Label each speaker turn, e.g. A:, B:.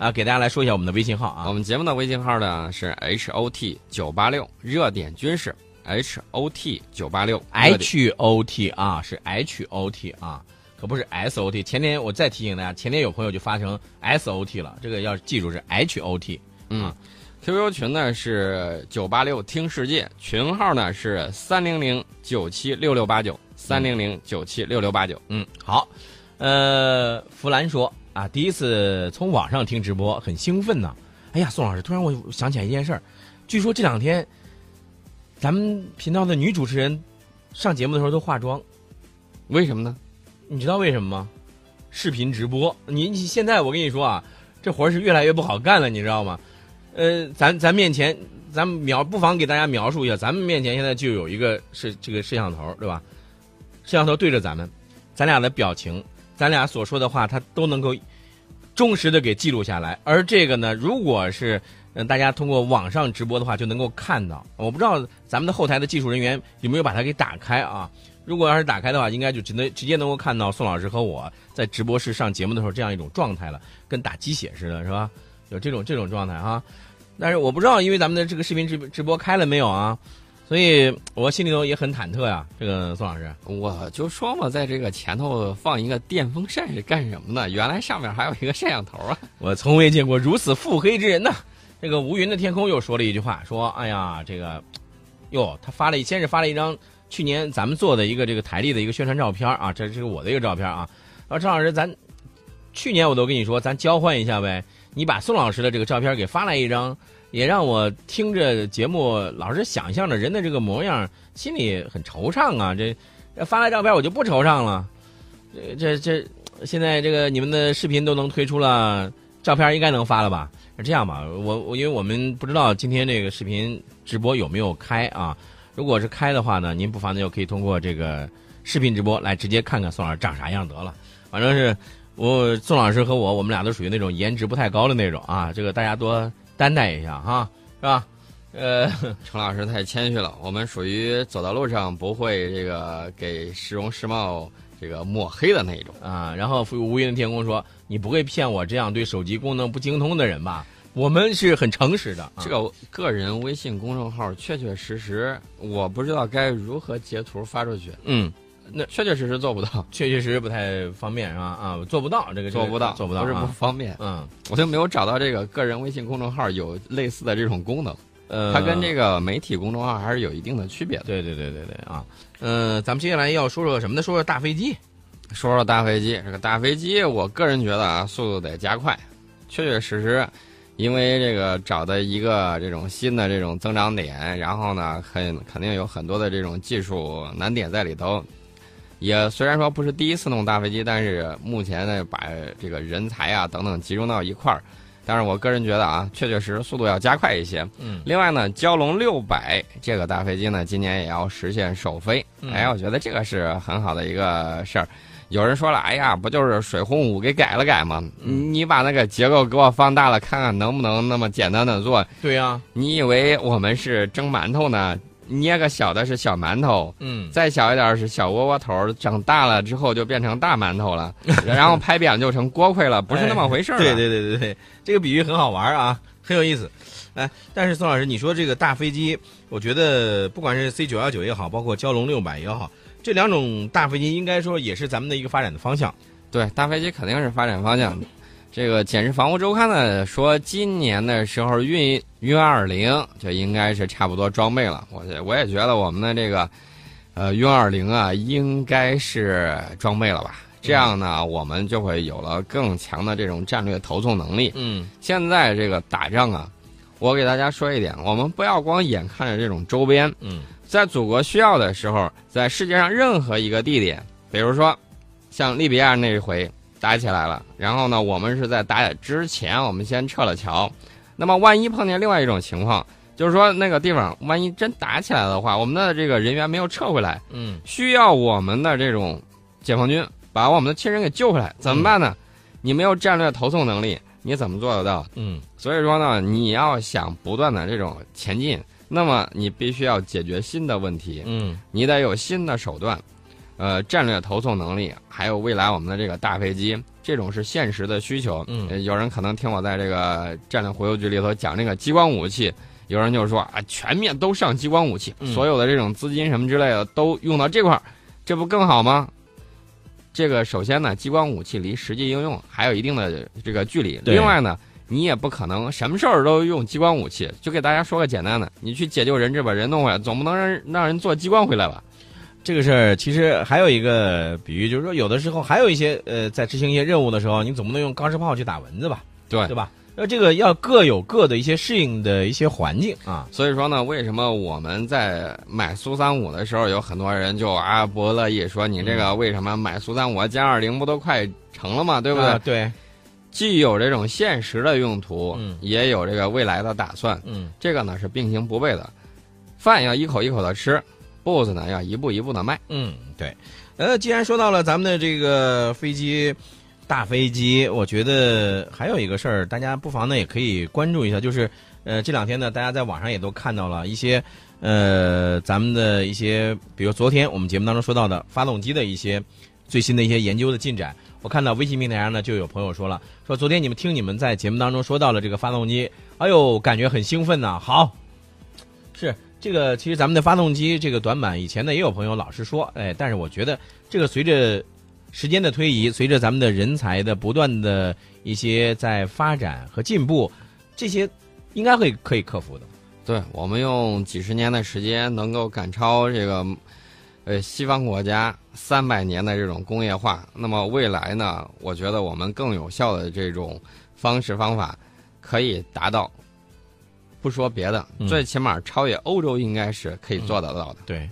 A: 啊，给大家来说一下我们的微信号啊。
B: 我们节目的微信号呢是 H O T 九八六热点军事 H O T 九八六
A: H O T 啊，是 H O T 啊，可不是 S O T。前天我再提醒大家，前天有朋友就发成 S O T 了，这个要记住是 H O T。
B: 嗯，QQ 群呢是九八六听世界，群号呢是三零零九七六六八九三零零九七六六八九。
A: 嗯，好，呃，弗兰说啊，第一次从网上听直播，很兴奋呢。哎呀，宋老师，突然我想起来一件事儿，据说这两天咱们频道的女主持人上节目的时候都化妆，
B: 为什么呢？
A: 你知道为什么吗？视频直播，你你现在我跟你说啊，这活儿是越来越不好干了，你知道吗？呃，咱咱面前，咱们描不妨给大家描述一下，咱们面前现在就有一个是这个摄像头，对吧？摄像头对着咱们，咱俩的表情，咱俩所说的话，它都能够忠实的给记录下来。而这个呢，如果是嗯大家通过网上直播的话，就能够看到。我不知道咱们的后台的技术人员有没有把它给打开啊？如果要是打开的话，应该就只能直接能够看到宋老师和我在直播室上节目的时候这样一种状态了，跟打鸡血似的，是吧？有这种这种状态哈。但是我不知道，因为咱们的这个视频直直播开了没有啊？所以我心里头也很忐忑呀。这个宋老师，
B: 我就说嘛，在这个前头放一个电风扇是干什么呢？原来上面还有一个摄像头啊！
A: 我从未见过如此腹黑之人呐。这个无云的天空又说了一句话，说：“哎呀，这个，哟，他发了一，先是发了一张去年咱们做的一个这个台历的一个宣传照片啊，这是我的一个照片啊。然后张老师，咱去年我都跟你说，咱交换一下呗，你把宋老师的这个照片给发来一张。”也让我听着节目，老是想象着人的这个模样，心里很惆怅啊！这发来照片，我就不惆怅了。这这这，现在这个你们的视频都能推出了，照片应该能发了吧？这样吧？我我因为我们不知道今天这个视频直播有没有开啊？如果是开的话呢，您不妨呢就可以通过这个视频直播来直接看看宋老师长啥样得了。反正是我宋老师和我，我们俩都属于那种颜值不太高的那种啊。这个大家多。担待一下哈，是吧？呃，
B: 程老师太谦虚了，我们属于走到路上不会这个给市容市貌这个抹黑的那一种
A: 啊。然后无云的天空说：“你不会骗我这样对手机功能不精通的人吧？”我们是很诚实的。
B: 这个个人微信公众号确确实实，我不知道该如何截图发出去。
A: 嗯。
B: 那确确实实做不到，
A: 确确实实不太方便，是吧？啊，做不到这个，
B: 做不到，
A: 做不到，
B: 不是不方便。
A: 嗯，
B: 我就没有找到这个个人微信公众号有类似的这种功能。
A: 呃，
B: 它跟这个媒体公众号还是有一定的区别的。
A: 对对对对对啊，嗯，咱们接下来要说说什么呢？说说大飞机，
B: 说说大飞机。这个大飞机，我个人觉得啊，速度得加快。确确实实，因为这个找的一个这种新的这种增长点，然后呢，很肯定有很多的这种技术难点在里头。也虽然说不是第一次弄大飞机，但是目前呢，把这个人才啊等等集中到一块儿。但是我个人觉得啊，确确实实速度要加快一些。
A: 嗯。
B: 另外呢，蛟龙六百这个大飞机呢，今年也要实现首飞。哎，我觉得这个是很好的一个事儿。有人说了，哎呀，不就是水轰五给改了改吗？你把那个结构给我放大了，看看能不能那么简单的做？
A: 对呀。
B: 你以为我们是蒸馒头呢？捏个小的是小馒头，
A: 嗯，
B: 再小一点是小窝窝头，长大了之后就变成大馒头了，然后拍扁就成锅盔了，不是那么回事儿。
A: 对对对对对，这个比喻很好玩啊，很有意思。哎，但是宋老师，你说这个大飞机，我觉得不管是 C 九幺九也好，包括蛟龙六百也好，这两种大飞机应该说也是咱们的一个发展的方向。
B: 对，大飞机肯定是发展方向。这个《简氏防务周刊》呢说，今年的时候运运二零就应该是差不多装备了。我我也觉得我们的这个，呃，运二零啊，应该是装备了吧？这样呢，我们就会有了更强的这种战略投送能力。
A: 嗯，
B: 现在这个打仗啊，我给大家说一点，我们不要光眼看着这种周边。
A: 嗯，
B: 在祖国需要的时候，在世界上任何一个地点，比如说像利比亚那一回。打起来了，然后呢，我们是在打之前，我们先撤了桥。那么，万一碰见另外一种情况，就是说那个地方万一真打起来的话，我们的这个人员没有撤回来，
A: 嗯，
B: 需要我们的这种解放军把我们的亲人给救回来，怎么办呢？你没有战略投送能力，你怎么做得到？
A: 嗯，
B: 所以说呢，你要想不断的这种前进，那么你必须要解决新的问题，
A: 嗯，
B: 你得有新的手段。呃，战略投送能力，还有未来我们的这个大飞机，这种是现实的需求。
A: 嗯
B: 呃有人可能听我在这个战略忽悠局里头讲这个激光武器，有人就说啊，全面都上激光武器，
A: 嗯
B: 所有的这种资金什么之类的都用到这块儿，这不更好吗？这个首先呢，激光武器离实际应用还有一定的这个距离。另外呢，你也不可能什么事儿都用激光武器。就给大家说个简单的，你去解救人质把人弄回来，总不能让让人做激光回来吧？
A: 这个事儿其实还有一个比喻，就是说有的时候还有一些呃，在执行一些任务的时候，你总不能用钢丝炮去打蚊子吧，
B: 对
A: 对吧？那这个要各有各的一些适应的一些环境啊。
B: 所以说呢，为什么我们在买苏三五的时候，有很多人就啊不乐意，说你这个为什么买苏三五歼二零不都快成了嘛？对不对？
A: 啊对，
B: 既有这种现实的用途，
A: 嗯
B: 也有这个未来的打算，
A: 嗯，
B: 这个呢是并行不悖的。饭要一口一口的吃，步子呢要一步一步的迈。
A: 嗯，对。呃，既然说到了咱们的这个飞机，大飞机，我觉得还有一个事儿，大家不妨呢也可以关注一下，就是呃这两天呢，大家在网上也都看到了一些呃咱们的一些，比如昨天我们节目当中说到的发动机的一些最新的一些研究的进展。我看到微信平台上呢，就有朋友说了，说昨天你们听你们在节目当中说到了这个发动机，哎呦，感觉很兴奋呐、好，是这个，其实咱们的发动机这个短板，以前呢也有朋友老是说，哎，但是我觉得这个随着时间的推移，随着咱们的人才的不断的一些在发展和进步，这些应该会可以克服的。
B: 对我们用几十年的时间能够赶超这个，呃，西方国家三百年的这种工业化，那么未来呢，我觉得我们更有效的这种方式方法，可以达到。不说别的，
A: 嗯
B: 最起码超越欧洲应该是可以做得到的。
A: 对。